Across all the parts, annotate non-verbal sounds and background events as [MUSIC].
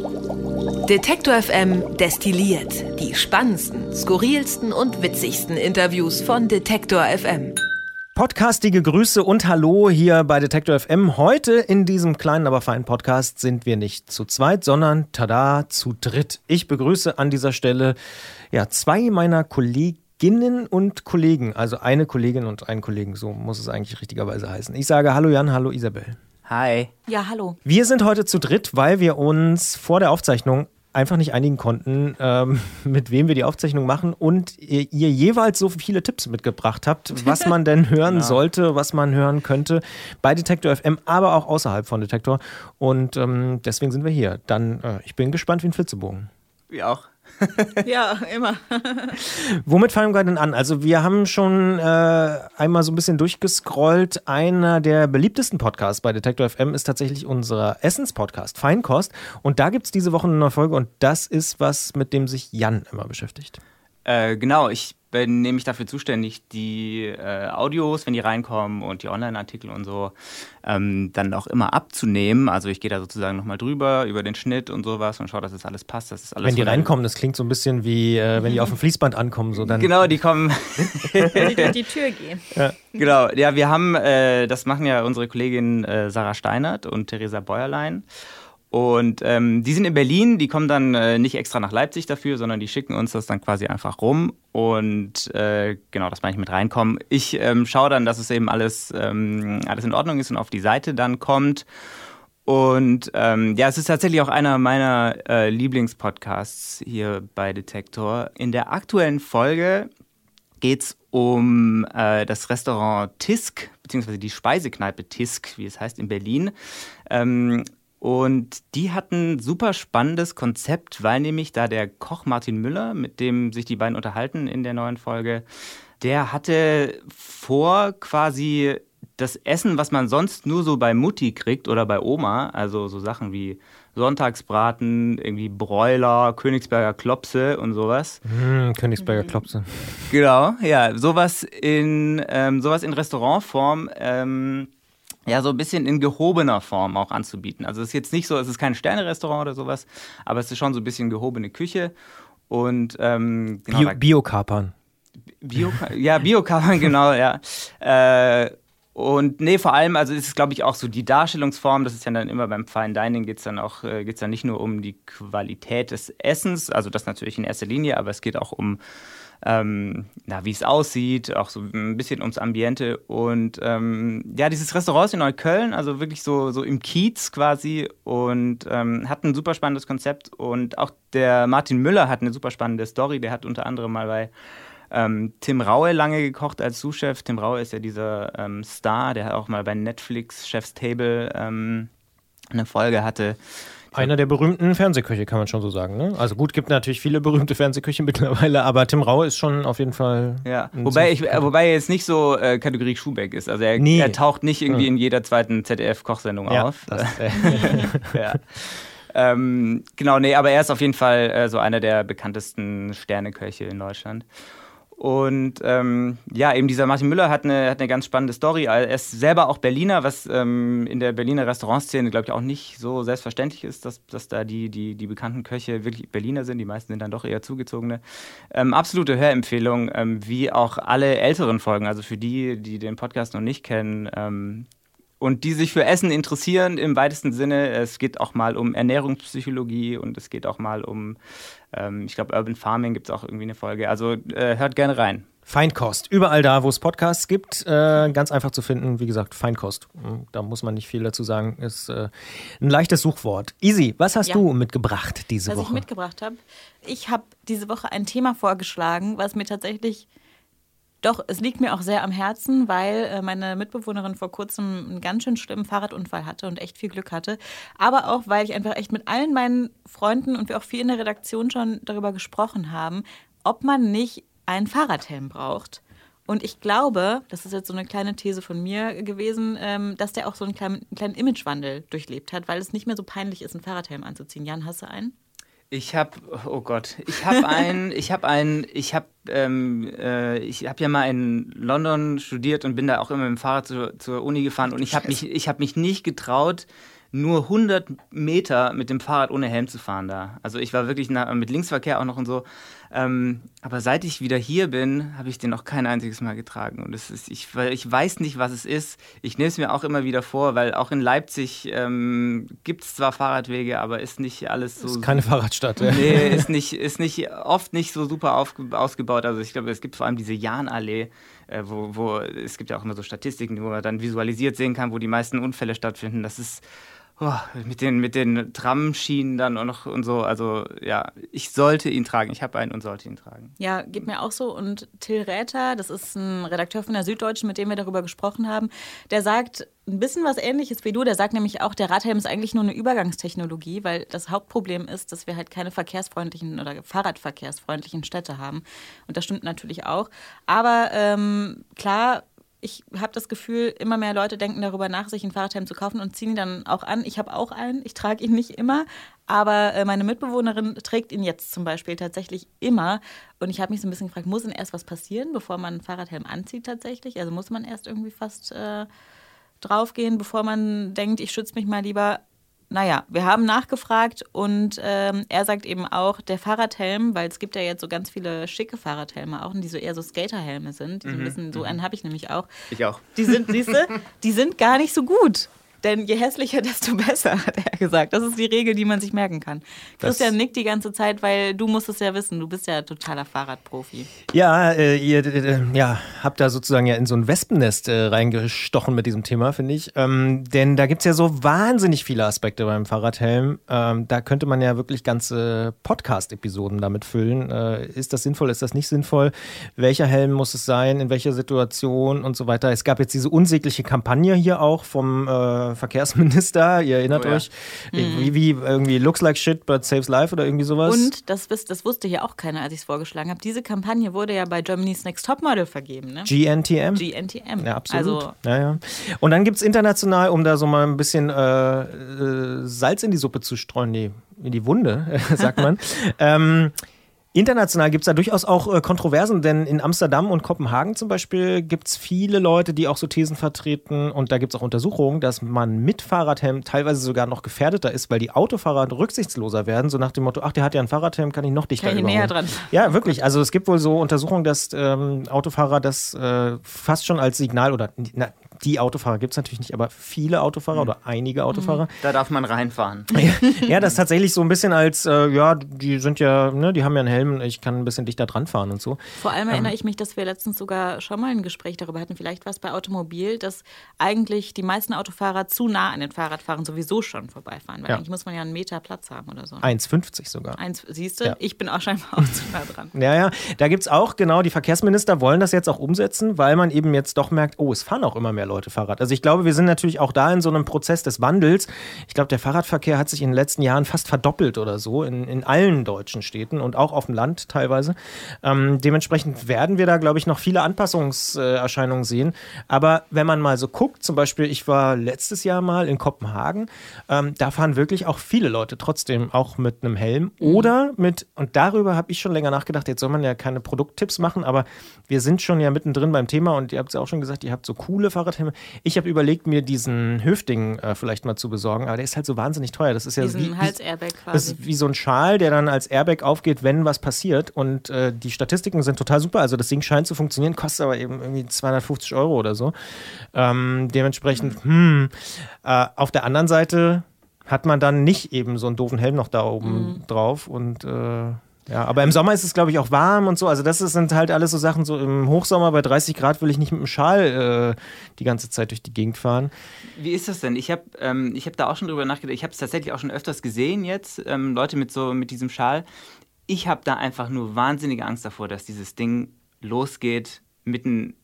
Detektor FM destilliert die spannendsten, skurrilsten und witzigsten Interviews von Detektor FM. Podcastige Grüße und Hallo hier bei Detektor FM. Heute in diesem kleinen, aber feinen Podcast sind wir nicht zu zweit, sondern tada, zu dritt. Ich begrüße an dieser Stelle ja, zwei meiner Kolleginnen und Kollegen, also eine Kollegin und einen Kollegen, so muss es eigentlich richtigerweise heißen. Ich sage Hallo Jan, hallo Isabel. Hi. Ja, hallo. Wir sind heute zu dritt, weil wir uns vor der Aufzeichnung einfach nicht einigen konnten, ähm, [LAUGHS] mit wem wir die Aufzeichnung machen und ihr, ihr, jeweils so viele Tipps mitgebracht habt, was man denn [LAUGHS] hören genau. sollte, was man hören könnte bei Detektor FM, aber auch außerhalb von Detektor. Und ähm, deswegen sind wir hier. Dann, äh, ich bin gespannt wie ein Flitzebogen. Wir auch. [LAUGHS] ja, immer. [LAUGHS] Womit fangen wir denn an? Also wir haben schon äh, einmal so ein bisschen durchgescrollt. Einer der beliebtesten Podcasts bei Detector FM ist tatsächlich unser Essens-Podcast, Feinkost. Und da gibt es diese Woche eine neue Folge und das ist was, mit dem sich Jan immer beschäftigt. Äh, genau, ich bin nämlich dafür zuständig, die äh, Audios, wenn die reinkommen und die Online-Artikel und so, ähm, dann auch immer abzunehmen. Also ich gehe da sozusagen nochmal drüber, über den Schnitt und sowas und schaue, dass das alles passt. Dass das alles wenn die reinkommen, das klingt so ein bisschen wie, äh, wenn die auf dem Fließband ankommen. So dann genau, die kommen. [LAUGHS] wenn die durch die Tür gehen. Ja. Genau, ja, wir haben, äh, das machen ja unsere Kollegin äh, Sarah Steinert und Theresa Bäuerlein. Und ähm, die sind in Berlin, die kommen dann äh, nicht extra nach Leipzig dafür, sondern die schicken uns das dann quasi einfach rum. Und äh, genau, das meine ich mit reinkommen. Ich ähm, schaue dann, dass es eben alles, ähm, alles in Ordnung ist und auf die Seite dann kommt. Und ähm, ja, es ist tatsächlich auch einer meiner äh, Lieblingspodcasts hier bei Detektor. In der aktuellen Folge geht es um äh, das Restaurant Tisk, beziehungsweise die Speisekneipe Tisk, wie es heißt, in Berlin. Ähm, und die hatten ein super spannendes Konzept, weil nämlich da der Koch Martin Müller, mit dem sich die beiden unterhalten in der neuen Folge, der hatte vor, quasi das Essen, was man sonst nur so bei Mutti kriegt oder bei Oma, also so Sachen wie Sonntagsbraten, irgendwie Bräuler, Königsberger Klopse und sowas. Mm, Königsberger Klopse. Genau, ja, sowas in, ähm, sowas in Restaurantform. Ähm, ja, so ein bisschen in gehobener Form auch anzubieten. Also es ist jetzt nicht so, es ist kein Sterne-Restaurant oder sowas, aber es ist schon so ein bisschen gehobene Küche und ähm, genau, Bio, Biokapern. Bio, ja, Biokapern, [LAUGHS] genau, ja. Äh, und nee, vor allem, also ist es, glaube ich, auch so die Darstellungsform, das ist ja dann immer beim Fine Dining, geht es dann auch, äh, geht's dann nicht nur um die Qualität des Essens, also das natürlich in erster Linie, aber es geht auch um ähm, na, wie es aussieht, auch so ein bisschen ums Ambiente. Und ähm, ja, dieses Restaurant ist in Neukölln, also wirklich so, so im Kiez quasi und ähm, hat ein super spannendes Konzept. Und auch der Martin Müller hat eine super spannende Story. Der hat unter anderem mal bei ähm, Tim Raue lange gekocht als Sous-Chef. Tim Raue ist ja dieser ähm, Star, der auch mal bei Netflix Chef's Table ähm, eine Folge hatte. Einer der berühmten Fernsehköche, kann man schon so sagen. Ne? Also gut, gibt natürlich viele berühmte Fernsehköche [LAUGHS] mittlerweile, aber Tim Raue ist schon auf jeden Fall. Ja, wobei, ich, äh, wobei er jetzt nicht so äh, Kategorie Schubeck ist. Also er, nee. er taucht nicht irgendwie ja. in jeder zweiten ZDF-Kochsendung ja, auf. Das, äh, [LAUGHS] ja. Ähm, genau, nee, aber er ist auf jeden Fall äh, so einer der bekanntesten Sterneköche in Deutschland. Und ähm, ja, eben dieser Martin Müller hat eine, hat eine ganz spannende Story. Er ist selber auch Berliner, was ähm, in der Berliner Restaurantszene, glaube ich, auch nicht so selbstverständlich ist, dass, dass da die, die, die bekannten Köche wirklich Berliner sind. Die meisten sind dann doch eher zugezogene. Ähm, absolute Hörempfehlung, ähm, wie auch alle älteren Folgen. Also für die, die den Podcast noch nicht kennen, ähm, und die sich für Essen interessieren im weitesten Sinne. Es geht auch mal um Ernährungspsychologie und es geht auch mal um, ähm, ich glaube, Urban Farming gibt es auch irgendwie eine Folge. Also äh, hört gerne rein. Feinkost. Überall da, wo es Podcasts gibt, äh, ganz einfach zu finden. Wie gesagt, Feinkost. Hm, da muss man nicht viel dazu sagen. Ist äh, ein leichtes Suchwort. Easy, was hast ja. du mitgebracht diese was Woche? Was ich mitgebracht habe? Ich habe diese Woche ein Thema vorgeschlagen, was mir tatsächlich doch, es liegt mir auch sehr am Herzen, weil äh, meine Mitbewohnerin vor kurzem einen ganz schön schlimmen Fahrradunfall hatte und echt viel Glück hatte. Aber auch, weil ich einfach echt mit allen meinen Freunden und wir auch viel in der Redaktion schon darüber gesprochen haben, ob man nicht einen Fahrradhelm braucht. Und ich glaube, das ist jetzt so eine kleine These von mir gewesen, ähm, dass der auch so einen kleinen, einen kleinen Imagewandel durchlebt hat, weil es nicht mehr so peinlich ist, einen Fahrradhelm anzuziehen. Jan, hast du einen? Ich habe, oh Gott, ich habe [LAUGHS] ein, ich habe ein, ich habe, ähm, äh, ich habe ja mal in London studiert und bin da auch immer mit dem Fahrrad zu, zur Uni gefahren und ich habe mich, ich habe mich nicht getraut, nur 100 Meter mit dem Fahrrad ohne Helm zu fahren da. Also ich war wirklich mit Linksverkehr auch noch und so. Ähm, aber seit ich wieder hier bin, habe ich den noch kein einziges Mal getragen. Und es ist, ich, ich weiß nicht, was es ist. Ich nehme es mir auch immer wieder vor, weil auch in Leipzig ähm, gibt es zwar Fahrradwege, aber ist nicht alles so. Ist keine Fahrradstadt, ja. Nee, [LAUGHS] ist nicht, ist nicht oft nicht so super auf, ausgebaut. Also ich glaube, es gibt vor allem diese Jahnallee, äh, wo, wo es gibt ja auch immer so Statistiken, wo man dann visualisiert sehen kann, wo die meisten Unfälle stattfinden. Das ist oh, mit den, mit den Tramschienen dann auch noch und so. Also ja, ich sollte ihn tragen. Ich habe einen und sollte ihn tragen. Ja, geht mir auch so. Und Till Räther, das ist ein Redakteur von der Süddeutschen, mit dem wir darüber gesprochen haben, der sagt ein bisschen was ähnliches wie du. Der sagt nämlich auch, der Radhelm ist eigentlich nur eine Übergangstechnologie, weil das Hauptproblem ist, dass wir halt keine verkehrsfreundlichen oder Fahrradverkehrsfreundlichen Städte haben. Und das stimmt natürlich auch. Aber ähm, klar, ich habe das Gefühl, immer mehr Leute denken darüber nach, sich einen Fahrradhelm zu kaufen und ziehen ihn dann auch an. Ich habe auch einen, ich trage ihn nicht immer, aber äh, meine Mitbewohnerin trägt ihn jetzt zum Beispiel tatsächlich immer. Und ich habe mich so ein bisschen gefragt, muss denn erst was passieren, bevor man einen Fahrradhelm anzieht tatsächlich? Also muss man erst irgendwie fast äh, draufgehen, bevor man denkt, ich schütze mich mal lieber naja, wir haben nachgefragt und ähm, er sagt eben auch, der Fahrradhelm, weil es gibt ja jetzt so ganz viele schicke Fahrradhelme auch, die so eher so Skaterhelme sind. Die mhm. so ein bisschen, so mhm. einen habe ich nämlich auch. Ich auch. Die sind, siehst du, [LAUGHS] die sind gar nicht so gut. Denn je hässlicher, [LAUGHS] desto besser, hat er gesagt. Das ist die Regel, die man sich merken kann. Christian das nickt die ganze Zeit, weil du musst es ja wissen. Du bist ja totaler Fahrradprofi. Ja, äh, ihr äh, ja, habt da sozusagen ja in so ein Wespennest äh, reingestochen mit diesem Thema, finde ich. Ähm, denn da gibt es ja so wahnsinnig viele Aspekte beim Fahrradhelm. Ähm, da könnte man ja wirklich ganze Podcast-Episoden damit füllen. Äh, ist das sinnvoll, ist das nicht sinnvoll? Welcher Helm muss es sein? In welcher Situation und so weiter? Es gab jetzt diese unsägliche Kampagne hier auch vom äh, Verkehrsminister, ihr erinnert oh, ja. euch, mhm. wie, wie, irgendwie looks like shit but saves life oder irgendwie sowas. Und das, das wusste hier auch keiner, als ich es vorgeschlagen habe. Diese Kampagne wurde ja bei Germany's Next Topmodel vergeben. Ne? GNTM? GNTM. Ja, absolut. Also, ja, ja. Und dann gibt es international, um da so mal ein bisschen äh, äh, Salz in die Suppe zu streuen, nee, in die Wunde, [LAUGHS] sagt man. [LAUGHS] ähm, International gibt es da durchaus auch äh, Kontroversen, denn in Amsterdam und Kopenhagen zum Beispiel gibt es viele Leute, die auch so Thesen vertreten und da gibt es auch Untersuchungen, dass man mit Fahrradhelm teilweise sogar noch gefährdeter ist, weil die Autofahrer rücksichtsloser werden, so nach dem Motto, ach, der hat ja einen Fahrradhelm, kann ich noch dichter kann ich näher dran. Ja, wirklich. Also es gibt wohl so Untersuchungen, dass ähm, Autofahrer das äh, fast schon als Signal oder na, die Autofahrer gibt es natürlich nicht, aber viele Autofahrer mhm. oder einige Autofahrer. Mhm. Da darf man reinfahren. [LAUGHS] ja, das ist tatsächlich so ein bisschen als, äh, ja, die sind ja, ne, die haben ja einen Helm, ich kann ein bisschen dichter dran fahren und so. Vor allem ähm, erinnere ich mich, dass wir letztens sogar schon mal ein Gespräch darüber hatten, vielleicht was bei Automobil, dass eigentlich die meisten Autofahrer zu nah an den Fahrradfahrern sowieso schon vorbeifahren, weil ja. eigentlich muss man ja einen Meter Platz haben oder so. 1,50 sogar. Eins, siehst du, ja. ich bin auch scheinbar auch zu nah dran. Ja, ja, da gibt es auch, genau, die Verkehrsminister wollen das jetzt auch umsetzen, weil man eben jetzt doch merkt, oh, es fahren auch immer mehr Leute Fahrrad. Also ich glaube, wir sind natürlich auch da in so einem Prozess des Wandels. Ich glaube, der Fahrradverkehr hat sich in den letzten Jahren fast verdoppelt oder so in, in allen deutschen Städten und auch auf dem Land teilweise. Ähm, dementsprechend werden wir da, glaube ich, noch viele Anpassungserscheinungen sehen. Aber wenn man mal so guckt, zum Beispiel, ich war letztes Jahr mal in Kopenhagen, ähm, da fahren wirklich auch viele Leute trotzdem auch mit einem Helm mhm. oder mit, und darüber habe ich schon länger nachgedacht, jetzt soll man ja keine Produkttipps machen, aber wir sind schon ja mittendrin beim Thema und ihr habt es ja auch schon gesagt, ihr hahabt so coole Fahrradhelme. Ich habe über überlegt, mir diesen Höfding äh, vielleicht mal zu besorgen, aber der ist halt so wahnsinnig teuer. Das ist ja Diesen wie, Hals-Airbag quasi. Das ist wie so ein Schal, der dann als Airbag aufgeht, wenn was passiert. Und äh, die Statistiken sind total super. Also das Ding scheint zu funktionieren, kostet aber eben irgendwie 250 Euro oder so. Ähm, dementsprechend, hm, äh, auf der anderen Seite hat man dann nicht eben so einen doofen Helm noch da oben mhm. drauf und äh, ja, aber im Sommer ist es, glaube ich, auch warm und so. Also, das sind halt alles so Sachen. So im Hochsommer bei 30 Grad will ich nicht mit dem Schal äh, die ganze Zeit durch die Gegend fahren. Wie ist das denn? Ich habe ähm, hab da auch schon drüber nachgedacht. Ich habe es tatsächlich auch schon öfters gesehen jetzt, ähm, Leute mit so mit diesem Schal. Ich habe da einfach nur wahnsinnige Angst davor, dass dieses Ding losgeht mitten,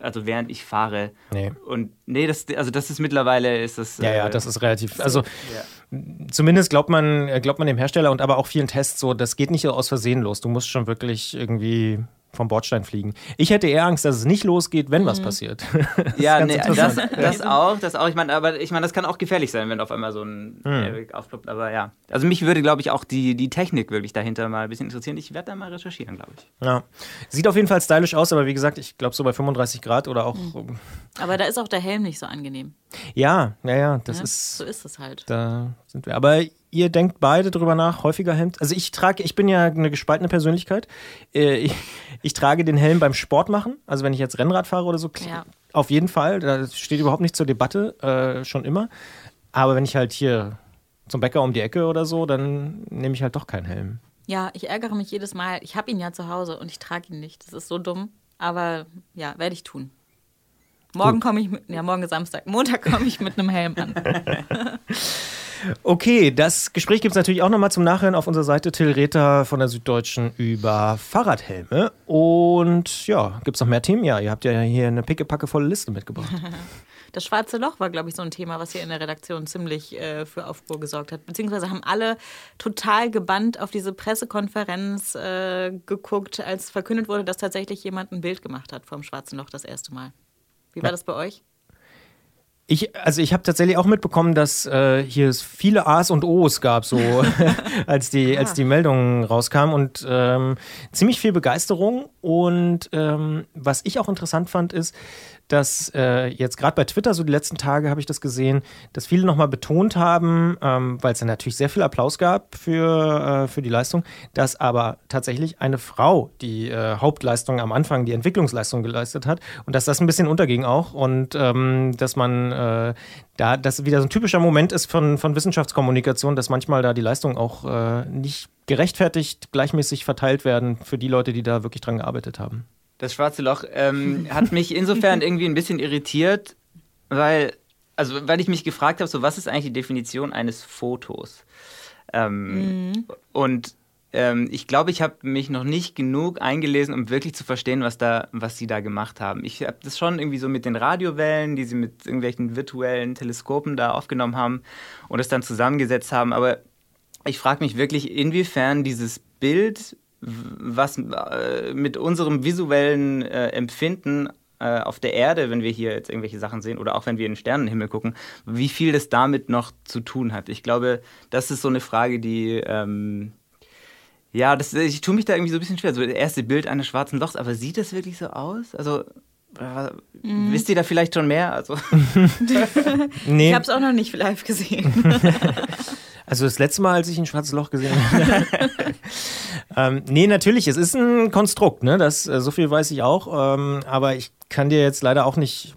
also während ich fahre. Nee. Und nee, das, also das ist mittlerweile ist das. Ja, ja, äh, das ist relativ. Also ja. zumindest glaubt man, glaubt man dem Hersteller und aber auch vielen Tests so, das geht nicht aus Versehen los. Du musst schon wirklich irgendwie vom Bordstein fliegen. Ich hätte eher Angst, dass es nicht losgeht, wenn mhm. was passiert. [LAUGHS] das ja, nee, das, das, auch, das auch. Ich meine, aber ich meine, das kann auch gefährlich sein, wenn auf einmal so ein mhm. Aufploppt. Aber ja, also mich würde, glaube ich, auch die, die Technik wirklich dahinter mal ein bisschen interessieren. Ich werde da mal recherchieren, glaube ich. Ja, sieht auf jeden Fall stylisch aus, aber wie gesagt, ich glaube so bei 35 Grad oder auch. Mhm. Aber da ist auch der Helm nicht so angenehm. Ja, ja, ja, das ja, ist. So ist es halt. Da sind wir. Aber ihr denkt beide drüber nach, häufiger Hemd. Also ich trage, ich bin ja eine gespaltene Persönlichkeit. Äh, ich, ich, trage den Helm beim Sport machen. Also wenn ich jetzt Rennrad fahre oder so, ja. auf jeden Fall. Da steht überhaupt nicht zur Debatte, äh, schon immer. Aber wenn ich halt hier zum Bäcker um die Ecke oder so, dann nehme ich halt doch keinen Helm. Ja, ich ärgere mich jedes Mal. Ich habe ihn ja zu Hause und ich trage ihn nicht. Das ist so dumm. Aber ja, werde ich tun. Morgen komme ich mit, ja, morgen ist Samstag. Montag komme ich mit einem Helm an. [LAUGHS] Okay, das Gespräch gibt es natürlich auch nochmal zum Nachhören auf unserer Seite Till Rether von der Süddeutschen über Fahrradhelme. Und ja, gibt es noch mehr Themen? Ja, ihr habt ja hier eine pickepackevolle Liste mitgebracht. [LAUGHS] Das schwarze Loch war, glaube ich, so ein Thema, was hier in der Redaktion ziemlich äh, für Aufruhr gesorgt hat. Beziehungsweise haben alle total gebannt auf diese Pressekonferenz äh, geguckt, als verkündet wurde, dass tatsächlich jemand ein Bild gemacht hat vom schwarzen Loch das erste Mal. Wie war das bei euch? Ich, also ich habe tatsächlich auch mitbekommen, dass äh, hier es viele A's und O's gab, so [LAUGHS] [LAUGHS] als die ja. als die Meldungen rauskamen und ähm, ziemlich viel Begeisterung. Und ähm, was ich auch interessant fand, ist, dass äh, jetzt gerade bei Twitter, so die letzten Tage habe ich das gesehen, dass viele nochmal betont haben, ähm, weil es ja natürlich sehr viel Applaus gab für, äh, für die Leistung, dass aber tatsächlich eine Frau die äh, Hauptleistung am Anfang, die Entwicklungsleistung geleistet hat und dass das ein bisschen unterging auch und ähm, dass man äh, da, das wieder so ein typischer Moment ist von, von Wissenschaftskommunikation, dass manchmal da die Leistungen auch äh, nicht gerechtfertigt gleichmäßig verteilt werden für die Leute, die da wirklich dran gearbeitet haben. Das schwarze Loch ähm, hat mich insofern [LAUGHS] irgendwie ein bisschen irritiert, weil, also, weil ich mich gefragt habe, so was ist eigentlich die Definition eines Fotos? Ähm, mhm. Und ähm, ich glaube, ich habe mich noch nicht genug eingelesen, um wirklich zu verstehen, was, da, was sie da gemacht haben. Ich habe das schon irgendwie so mit den Radiowellen, die sie mit irgendwelchen virtuellen Teleskopen da aufgenommen haben und es dann zusammengesetzt haben. Aber ich frage mich wirklich, inwiefern dieses Bild was äh, mit unserem visuellen äh, Empfinden äh, auf der Erde, wenn wir hier jetzt irgendwelche Sachen sehen oder auch wenn wir in den Sternenhimmel gucken, wie viel das damit noch zu tun hat. Ich glaube, das ist so eine Frage, die ähm, ja, das, ich tue mich da irgendwie so ein bisschen schwer. So das erste Bild eines schwarzen Lochs, aber sieht das wirklich so aus? Also Mhm. Wisst ihr da vielleicht schon mehr? Also. [LAUGHS] nee. Ich habe es auch noch nicht live gesehen. [LAUGHS] Also das letzte Mal, als ich ein schwarzes Loch gesehen habe. [LAUGHS] ähm, nee, natürlich, es ist ein Konstrukt, ne? Das, äh, so viel weiß ich auch. Ähm, aber ich kann dir jetzt leider auch nicht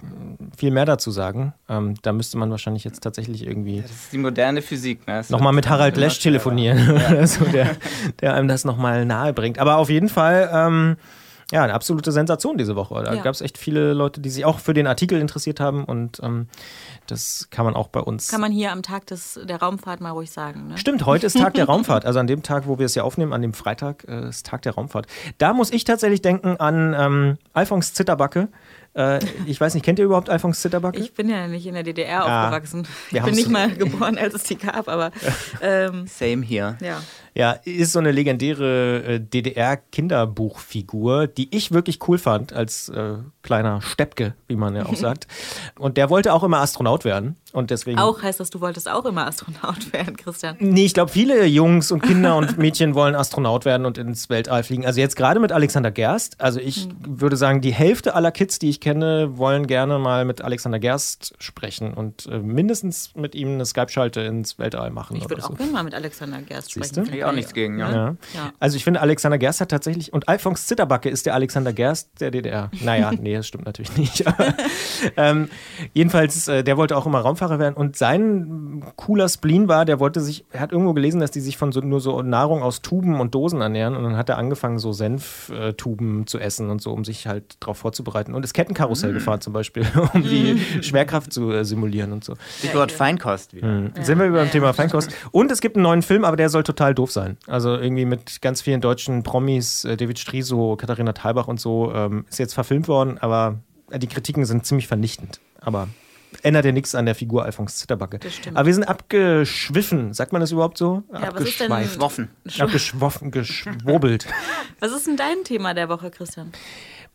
viel mehr dazu sagen. Ähm, da müsste man wahrscheinlich jetzt tatsächlich irgendwie. Das ist die moderne Physik, ne? Nochmal mit Harald Lesch telefonieren, [LAUGHS] ja. so, der, der einem das nochmal nahe bringt. Aber auf jeden Fall. Ähm, ja, eine absolute Sensation diese Woche. Da ja. gab es echt viele Leute, die sich auch für den Artikel interessiert haben und ähm, das kann man auch bei uns. Kann man hier am Tag des, der Raumfahrt mal ruhig sagen. Ne? Stimmt, heute ist Tag der [LAUGHS] Raumfahrt. Also an dem Tag, wo wir es ja aufnehmen, an dem Freitag, äh, ist Tag der Raumfahrt. Da muss ich tatsächlich denken an ähm, Alphons Zitterbacke. Äh, ich weiß nicht, kennt ihr überhaupt Alphons Zitterbacke? Ich bin ja nicht in der DDR ja, aufgewachsen. Ich bin nicht mal geboren, als es die gab, aber. [LAUGHS] Ähm, Same hier. Ja. Ja, ist so eine legendäre äh, DDR-Kinderbuchfigur, die ich wirklich cool fand als äh, kleiner Steppke, wie man ja auch [LAUGHS] sagt. Und der wollte auch immer Astronaut werden. Und deswegen. Auch heißt das, du wolltest auch immer Astronaut [LAUGHS] werden, Christian? Nee, ich glaube, viele Jungs und Kinder und Mädchen wollen Astronaut werden und ins Weltall fliegen. Also jetzt gerade mit Alexander Gerst. Also ich hm. würde sagen, die Hälfte aller Kids, die ich kenne, wollen gerne mal mit Alexander Gerst sprechen und äh, mindestens mit ihm eine Skype-Schalte ins Weltall machen. Ich würde auch so. gerne mal mit Alexander Gerst sprechen. Ich auch nichts gegen, ja. ja. ja. Also ich finde, Alexander Gerst hat tatsächlich, und Alphons Zitterbacke ist der Alexander Gerst der DDR. Naja, [LAUGHS] nee, das stimmt natürlich nicht. Aber, [LAUGHS] ähm, jedenfalls, äh, der wollte auch immer Raumfahrer werden und sein ein cooler Spleen war, der wollte sich, er hat irgendwo gelesen, dass die sich von so, nur so Nahrung aus Tuben und Dosen ernähren und dann hat er angefangen, so Senftuben zu essen und so, um sich halt darauf vorzubereiten und ist Kettenkarussell mm. gefahren zum Beispiel, [LAUGHS] um die mm. Schwerkraft zu äh, simulieren und so. Stichwort Feinkost wieder. Mhm. Ja. Sind wir über dem Thema Feinkost. Und es gibt einen neuen Film, aber der soll total doof sein. Also irgendwie mit ganz vielen deutschen Promis, äh, David Striso, Katharina Thalbach und so, ähm, ist jetzt verfilmt worden, aber die Kritiken sind ziemlich vernichtend. Aber ändert ja nichts an der Figur Alfons Zitterbacke. Das stimmt. Aber wir sind abgeschwiffen, sagt man das überhaupt so? Ja, was ist Abgeschweift. Abgeschwoffen, geschwurbelt. [LAUGHS] Was ist denn dein Thema der Woche, Christian?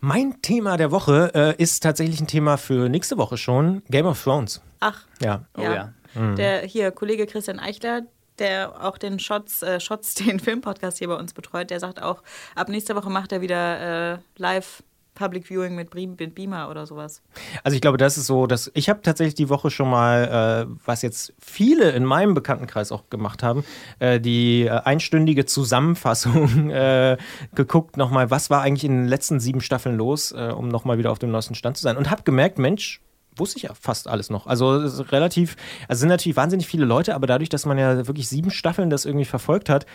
mein Thema der Woche äh, ist tatsächlich ein Thema für nächste Woche schon: Game of Thrones. Ach, Ja. Oh ja. Der hier Kollege Christian Eichler, der auch den Shots, äh, Shots [LAUGHS] den Filmpodcast hier bei uns betreut, der sagt auch, ab nächster Woche macht er wieder äh, live Public Viewing mit, Beamer oder sowas. Also ich glaube, das ist so, dass ich habe tatsächlich die Woche schon mal, äh, was jetzt viele in meinem Bekanntenkreis auch gemacht haben, äh, die äh, einstündige Zusammenfassung [LAUGHS] äh, geguckt, nochmal, was war eigentlich in den letzten sieben Staffeln los, äh, um nochmal wieder auf dem neuesten Stand zu sein. Und habe gemerkt, Mensch, wusste ich ja fast alles noch. Also relativ, also sind natürlich wahnsinnig viele Leute, aber dadurch, dass man ja wirklich sieben Staffeln das irgendwie verfolgt hat,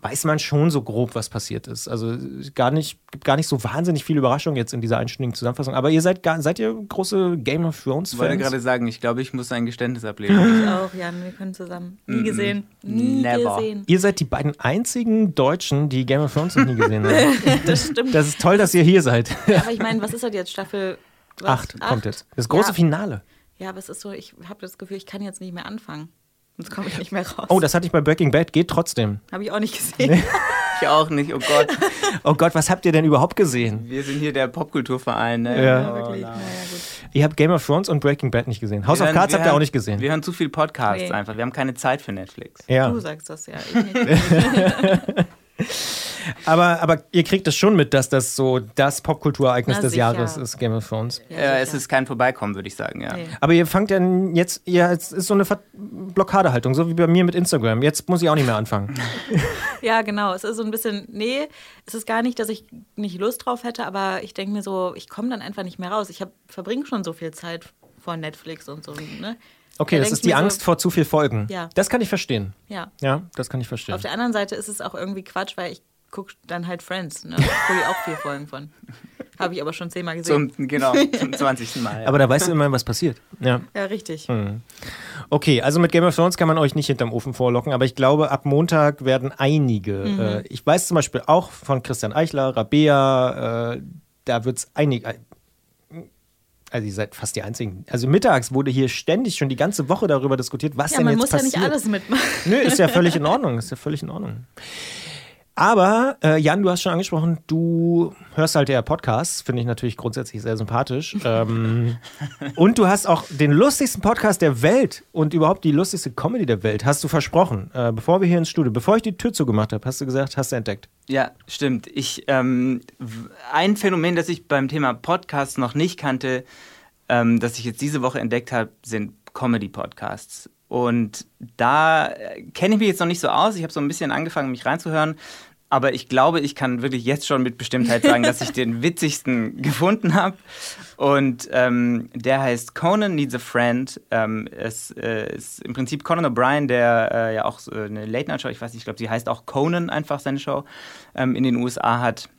weiß man schon so grob, was passiert ist. Also gar nicht, gibt gar nicht so wahnsinnig viele Überraschungen jetzt in dieser einstündigen Zusammenfassung. Aber ihr seid gar, seid ihr große Game of Thrones Ich wollte Fans? gerade sagen, ich glaube, ich muss ein Geständnis ablegen. Ich auch, Jan, wir können zusammen. Nie gesehen. Nie Never. gesehen. Ihr seid die beiden einzigen Deutschen, die Game of Thrones noch nie gesehen haben. [LAUGHS] Das stimmt. Das ist toll, dass ihr hier seid. aber ich meine, was ist das jetzt? Staffel was? Acht kommt jetzt. Das große ja. Finale. Ja, aber es ist so, ich habe das Gefühl, ich kann jetzt nicht mehr anfangen. Sonst komme ich nicht mehr raus. Oh, das hatte ich bei Breaking Bad, geht trotzdem. habe ich auch nicht gesehen. Ich auch nicht, oh Gott. Oh Gott, was habt ihr denn überhaupt gesehen? Wir sind hier der Popkulturverein. Ne? Ja. Oh, Wirklich. Ihr habt Game of Thrones und Breaking Bad nicht gesehen. House Wir of hören- Cards habt ihr auch hören- nicht gesehen. Wir hören zu viel Podcasts Nee. einfach. Wir haben keine Zeit für Netflix. Ja. Du sagst das ja. [LAUGHS] [LAUGHS] Aber, aber ihr kriegt das schon mit, dass das so das Popkulturereignis des sicher. Jahres ist, Game of Thrones. Ja, äh, es ist kein Vorbeikommen, würde ich sagen, ja. Nee. Aber ihr fangt ja jetzt, ja, es ist so eine Ver Blockadehaltung, so wie bei mir mit Instagram. Jetzt muss ich auch nicht mehr anfangen. [LAUGHS] Ja, genau. Es ist so ein bisschen, nee, es ist gar nicht, dass ich nicht Lust drauf hätte, aber ich denke mir so, ich komme dann einfach nicht mehr raus. Ich verbringe schon so viel Zeit vor Netflix und so. Ne? Okay, Da das ist ich die mir so, Angst vor zu viel Folgen. Ja. Das kann ich verstehen. Ja. Ja, das kann ich verstehen. Auf der anderen Seite ist es auch irgendwie Quatsch, weil ich gucke dann halt Friends. Ne? Ich gucke auch vier Folgen von. [LAUGHS] Habe ich aber schon zehnmal gesehen. Zum, genau, [LAUGHS] zum 20. Mal. Ja. Aber da weißt du immerhin, was passiert. Ja. ja, richtig. Hm. Okay, also mit Game of Thrones kann man euch nicht hinterm Ofen vorlocken, aber ich glaube, ab Montag werden einige. Mhm. Äh, ich weiß zum Beispiel auch von Christian Eichler, Rabea, äh, da wird es einige. Also ihr seid fast die einzigen. Also mittags wurde hier ständig schon die ganze Woche darüber diskutiert, was Ja, denn man jetzt muss passiert. ja nicht alles mitmachen. Nö, ist ja völlig in Ordnung. Ist ja völlig in Ordnung. Aber, äh, Jan, du hast schon angesprochen, du hörst halt eher Podcasts, finde ich natürlich grundsätzlich sehr sympathisch. Ähm, [LAUGHS] und du hast auch den lustigsten Podcast der Welt und überhaupt die lustigste Comedy der Welt, hast du versprochen. Äh, bevor wir hier ins Studio, bevor ich die Tür zugemacht habe, hast du gesagt, hast du entdeckt. Ja, stimmt. Ich, ähm, ein Phänomen, das ich beim Thema Podcasts noch nicht kannte, ähm, das ich jetzt diese Woche entdeckt habe, sind Comedy-Podcasts. Und da äh, kenne ich mich jetzt noch nicht so aus. Ich habe so ein bisschen angefangen, mich reinzuhören. Aber ich glaube, ich kann wirklich jetzt schon mit Bestimmtheit sagen, dass ich den [LAUGHS] witzigsten gefunden habe. Und ähm, der heißt Conan Needs a Friend. Ähm, es äh, ist im Prinzip Conan O'Brien, der äh, ja auch so eine Late-Night-Show, ich weiß nicht, ich glaube, sie heißt auch Conan einfach, seine Show, ähm, in den USA hat.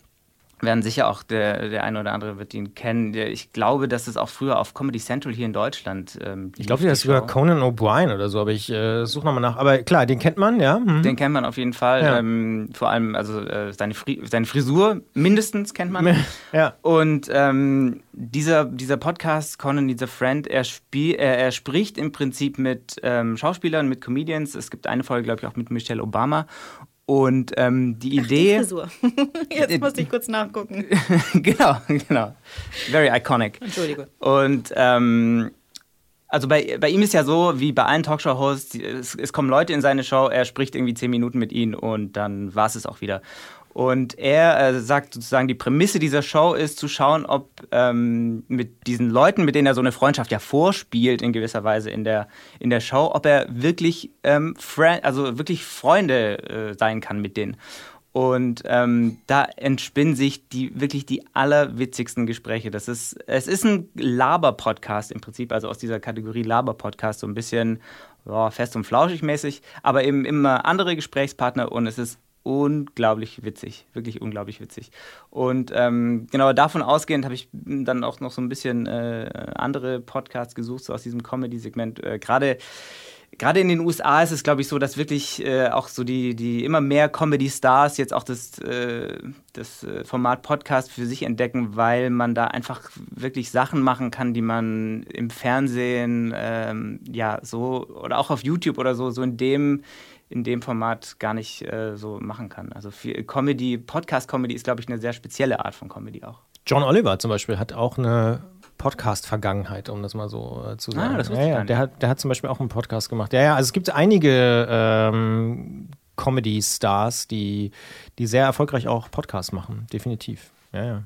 Werden sicher auch der, der eine oder andere wird ihn kennen. Ich glaube, dass es auch früher auf Comedy Central hier in Deutschland. Ähm, Ich glaube, der ist sogar. Conan O'Brien oder so, aber ich äh, suche nochmal nach. Aber klar, den kennt man, ja. Mhm. Den kennt man auf jeden Fall. Ja. Ähm, vor allem, also äh, seine, Fri seine Frisur mindestens kennt man. [LAUGHS] ja. Und ähm, dieser, dieser Podcast, Conan Needs a Friend, er, spiel, er, er spricht im Prinzip mit ähm, Schauspielern, mit Comedians. Es gibt eine Folge, glaube ich, auch mit Michelle Obama. Und ähm, die Die Idee. Frisur. [LAUGHS] Jetzt musste ich kurz nachgucken. [LAUGHS] genau, genau. Very iconic. Entschuldige. Und ähm, also bei, bei ihm ist ja so, wie bei allen Talkshow-Hosts, die- es, es kommen Leute in seine Show, er spricht irgendwie zehn Minuten mit ihnen und dann war es es auch wieder. Und er äh, sagt sozusagen, die Prämisse dieser Show ist zu schauen, ob ähm, mit diesen Leuten, mit denen er so eine Freundschaft ja vorspielt, in gewisser Weise in der, in der Show, ob er wirklich, ähm, also wirklich Freunde äh, sein kann mit denen. Und ähm, da entspinnen sich die wirklich die allerwitzigsten Gespräche. Das ist, es ist ein Laber-Podcast im Prinzip, also aus dieser Kategorie Laber-Podcast, so ein bisschen ja, fest und flauschig mäßig, aber eben immer andere Gesprächspartner und es ist unglaublich witzig, wirklich unglaublich witzig. Und ähm, genau davon ausgehend habe ich dann auch noch so ein bisschen äh, andere Podcasts gesucht, so aus diesem Comedy-Segment. Äh, Gerade gerade in den USA ist es, glaube ich, so, dass wirklich äh, auch so die, die immer mehr Comedy-Stars jetzt auch das, äh, das äh, Format Podcast für sich entdecken, weil man da einfach wirklich Sachen machen kann, die man im Fernsehen, ähm, ja, so oder auch auf YouTube oder so, so in dem in dem Format gar nicht äh, so machen kann. Also Comedy, Podcast-Comedy ist, glaube ich, eine sehr spezielle Art von Comedy auch. John Oliver zum Beispiel hat auch eine Podcast-Vergangenheit, um das mal so äh, zu ah, sagen. Ah, das ja, ja, der, hat, der hat zum Beispiel auch einen Podcast gemacht. Ja, ja, also es gibt einige ähm, Comedy-Stars, die, die sehr erfolgreich auch Podcasts machen, definitiv. Ja, ja.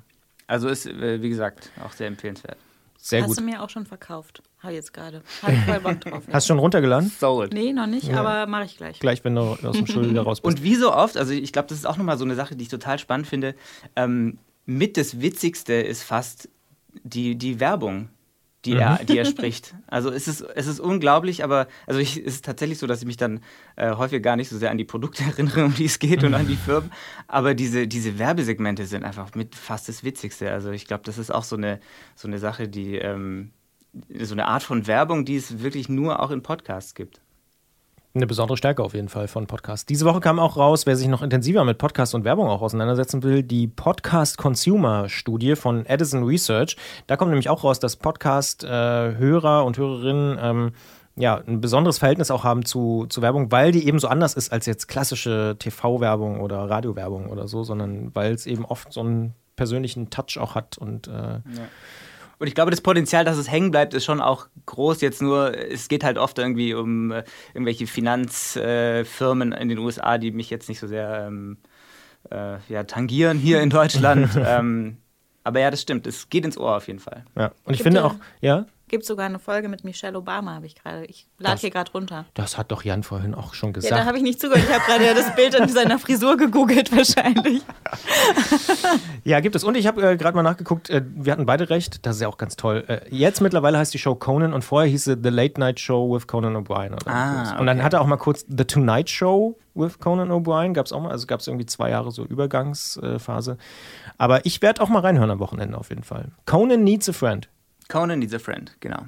Also ist, äh, wie gesagt, auch sehr empfehlenswert. Sehr Hast gut. du mir auch schon verkauft. Habe jetzt gerade. Habe voll Bock drauf. Hast du schon runtergeladen? Sold. Nee, noch nicht, ja. aber mache ich gleich. Gleich, wenn du aus dem Schul wieder raus bist. Und wie so oft, also ich glaube, das ist auch nochmal so eine Sache, die ich total spannend finde. Ähm, mit das Witzigste ist fast die, die Werbung, die, mhm. er, die er spricht. Also es ist, es ist unglaublich, aber also ich, es ist tatsächlich so, dass ich mich dann äh, häufig gar nicht so sehr an die Produkte [LAUGHS] erinnere, um die es geht und an die Firmen. Aber diese, diese Werbesegmente sind einfach mit fast das Witzigste. Also ich glaube, das ist auch so eine, so eine Sache, die ähm, so eine Art von Werbung, die es wirklich nur auch in Podcasts gibt eine besondere Stärke auf jeden Fall von Podcasts. Diese Woche kam auch raus, wer sich noch intensiver mit Podcast und Werbung auch auseinandersetzen will, die Podcast Consumer Studie von Edison Research. Da kommt nämlich auch raus, dass Podcast-Hörer und Hörerinnen ähm, ja, ein besonderes Verhältnis auch haben zu, zu Werbung, weil die eben so anders ist als jetzt klassische TV-Werbung oder Radiowerbung oder so, sondern weil es eben oft so einen persönlichen Touch auch hat und äh, ja. Und ich glaube, das Potenzial, dass es hängen bleibt, ist schon auch groß. Jetzt nur, es geht halt oft irgendwie um äh, irgendwelche Finanzfirmen äh, in den USA, die mich jetzt nicht so sehr ähm, äh, ja, tangieren hier in [LAUGHS] Deutschland. ähm, aber ja, das stimmt. Es geht ins Ohr auf jeden Fall. Ja, und ich Gibt finde auch, ja. Gibt sogar eine Folge mit Michelle Obama, habe ich gerade. Ich lade hier gerade runter. Das hat doch Jan vorhin auch schon gesagt. Ja, da habe ich nicht zugehört. Ich habe gerade ja das Bild an seiner Frisur gegoogelt, wahrscheinlich. [LAUGHS] ja, gibt es. Und ich habe äh, gerade mal nachgeguckt, äh, wir hatten beide recht. Das ist ja auch ganz toll. Äh, jetzt mittlerweile heißt die Show Conan und vorher hieß sie The Late Night Show with Conan O'Brien. Ah, okay. Und dann hatte er auch mal kurz The Tonight Show with Conan O'Brien. Gab es auch mal. Also gab es irgendwie zwei Jahre so Übergangsphase. Aber ich werde auch mal reinhören am Wochenende auf jeden Fall. Conan Needs a Friend. Conan needs a friend, genau.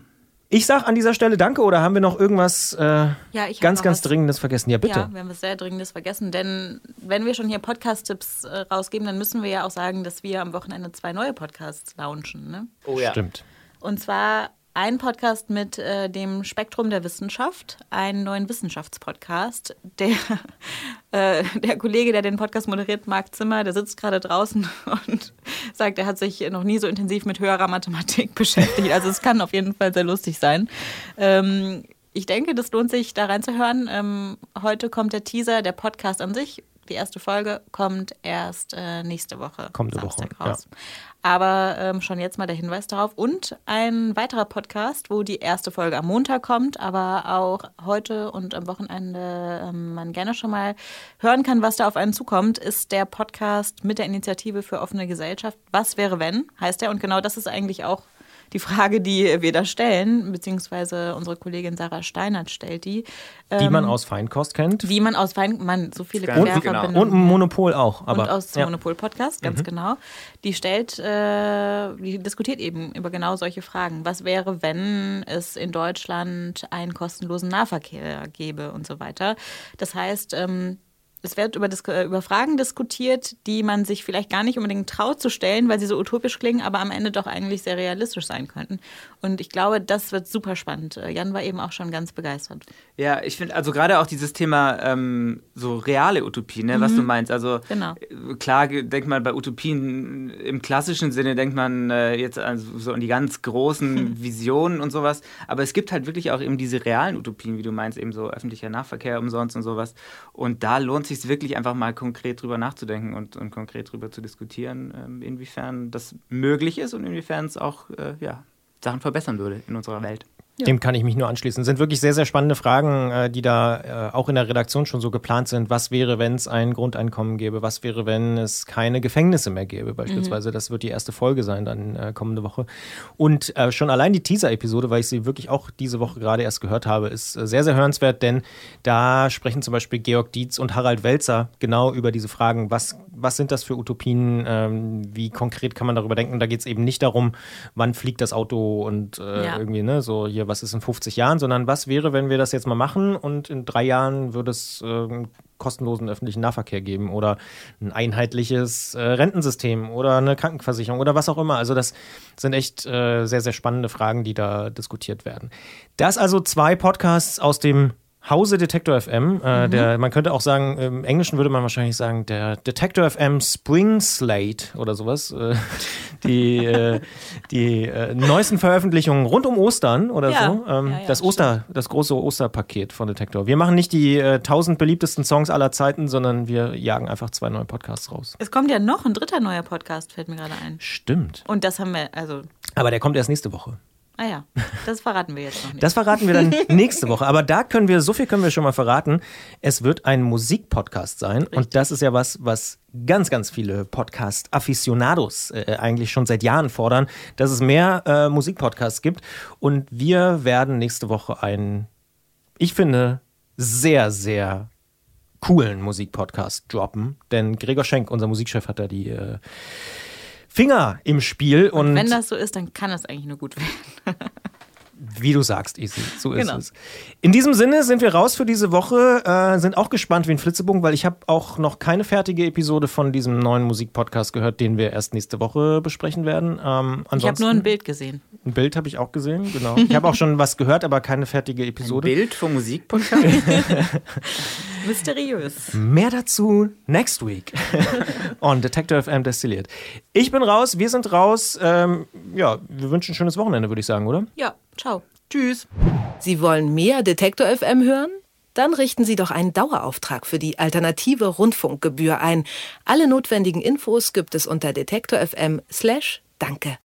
Ich sage an dieser Stelle Danke oder haben wir noch irgendwas äh, ja, ganz, ganz was, Dringendes vergessen? Ja, bitte. Ja, wir haben was sehr Dringendes vergessen, denn wenn wir schon hier Podcast-Tipps äh, rausgeben, dann müssen wir ja auch sagen, dass wir am Wochenende zwei neue Podcasts launchen. Ne? Oh ja. Stimmt. Und zwar ein Podcast mit äh, dem Spektrum der Wissenschaft, einen neuen Wissenschaftspodcast. Der, [LAUGHS] äh, der Kollege, der den Podcast moderiert, Marc Zimmer, der sitzt gerade draußen [LAUGHS] und sagt, er hat sich noch nie so intensiv mit höherer Mathematik [LAUGHS] beschäftigt. Also es kann auf jeden Fall sehr lustig sein. Ähm, ich denke, das lohnt sich, da reinzuhören. Ähm, heute kommt der Teaser, der Podcast an sich. Die erste Folge kommt erst äh, nächste Woche. Kommende Woche. Raus. Ja. Aber ähm, schon jetzt mal der Hinweis darauf. Und ein weiterer Podcast, wo die erste Folge am Montag kommt, aber auch heute und am Wochenende ähm, man gerne schon mal hören kann, was da auf einen zukommt, ist der Podcast mit der Initiative für offene Gesellschaft. Was wäre wenn, heißt der. Und genau das ist eigentlich auch die Frage, die wir da stellen, beziehungsweise unsere Kollegin Sarah Steinert stellt die. Die man ähm, aus Feinkost kennt. Wie man aus Feinkost, man, so viele Querverbindungen. Genau. Und Monopol auch. Aber, und aus ja. Monopol-Podcast, ganz mhm. genau. Die stellt, äh, die diskutiert eben über genau solche Fragen. Was wäre, wenn es in Deutschland einen kostenlosen Nahverkehr gäbe und so weiter. Das heißt, ähm, es wird über, über Fragen diskutiert, die man sich vielleicht gar nicht unbedingt traut zu stellen, weil sie so utopisch klingen, aber am Ende doch eigentlich sehr realistisch sein könnten. Und ich glaube, das wird super spannend. Äh, Jan war eben auch schon ganz begeistert. Ja, ich finde also gerade auch dieses Thema ähm, so reale Utopien, ne, mhm. was du meinst. Also genau. Äh, klar denkt man bei Utopien im klassischen Sinne, denkt man äh, jetzt also so an die ganz großen [LAUGHS] Visionen und sowas. Aber es gibt halt wirklich auch eben diese realen Utopien, wie du meinst, eben so öffentlicher Nahverkehr umsonst und sowas. Und da lohnt sich sich wirklich einfach mal konkret drüber nachzudenken und, und konkret drüber zu diskutieren, ähm, inwiefern das möglich ist und inwiefern es auch äh, ja, Sachen verbessern würde in unserer Welt. Ja. Dem kann ich mich nur anschließen. Das sind wirklich sehr, sehr spannende Fragen, äh, die da äh, auch in der Redaktion schon so geplant sind. Was wäre, wenn es ein Grundeinkommen gäbe? Was wäre, wenn es keine Gefängnisse mehr gäbe? Beispielsweise, mhm. das wird die erste Folge sein dann äh, kommende Woche. Und schon allein die Teaser-Episode, weil ich sie wirklich auch diese Woche gerade erst gehört habe, ist sehr, sehr hörenswert, denn da sprechen zum Beispiel Georg Dietz und Harald Welzer genau über diese Fragen, was was sind das für Utopien, ähm, wie konkret kann man darüber denken. Da geht es eben nicht darum, wann fliegt das Auto und äh, ja. irgendwie, ne, so hier, was ist in 50 Jahren, sondern was wäre, wenn wir das jetzt mal machen und in drei Jahren würde es äh, kostenlosen öffentlichen Nahverkehr geben oder ein einheitliches äh, Rentensystem oder eine Krankenversicherung oder was auch immer. Also das sind echt äh, sehr, sehr spannende Fragen, die da diskutiert werden. Das also zwei Podcasts aus dem Hause Detektor FM. Äh, mhm. der, man könnte auch sagen, im Englischen würde man wahrscheinlich sagen, der Detektor FM Spring Slate oder sowas. Äh, [LAUGHS] die äh, die äh, neuesten Veröffentlichungen rund um Ostern oder ja. so. Ähm, ja, ja, das Oster, das große Osterpaket von Detektor. Wir machen nicht die äh, tausend beliebtesten Songs aller Zeiten, sondern wir jagen einfach zwei neue Podcasts raus. Es kommt ja noch ein dritter neuer Podcast, fällt mir gerade ein. Stimmt. Und das haben wir, also. Aber der kommt erst nächste Woche. Ah ja, das verraten wir jetzt noch nicht. Das verraten wir dann nächste Woche. Aber da können wir, so viel können wir schon mal verraten. Es wird ein Musikpodcast sein. Richtig. Und das ist ja was, was ganz, ganz viele Podcast-Afficionados äh, eigentlich schon seit Jahren fordern, dass es mehr äh, Musikpodcasts gibt. Und wir werden nächste Woche einen, ich finde, sehr, sehr coolen Musikpodcast droppen. Denn Gregor Schenk, unser Musikchef, hat da die. Äh, Finger im Spiel. Und, und wenn das so ist, dann kann das eigentlich nur gut werden. [LAUGHS] Wie du sagst, Isi, so ist genau. es. In diesem Sinne sind wir raus für diese Woche, äh, sind auch gespannt wie ein Flitzebogen, weil ich habe auch noch keine fertige Episode von diesem neuen Musikpodcast gehört, den wir erst nächste Woche besprechen werden. Ähm, ich habe nur ein Bild gesehen. Ein Bild habe ich auch gesehen, genau. Ich habe auch schon was gehört, aber keine fertige Episode. Ein Bild vom Musikpodcast? [LAUGHS] Mysteriös. Mehr dazu next week [LAUGHS] on Detector FM Destilliert. Ich bin raus, wir sind raus. Ähm, ja, wir wünschen ein schönes Wochenende, würde ich sagen, oder? Ja, ciao. Tschüss. Sie wollen mehr Detektor FM hören? Dann richten Sie doch einen Dauerauftrag für die alternative Rundfunkgebühr ein. Alle notwendigen Infos gibt es unter detektor.fm/danke.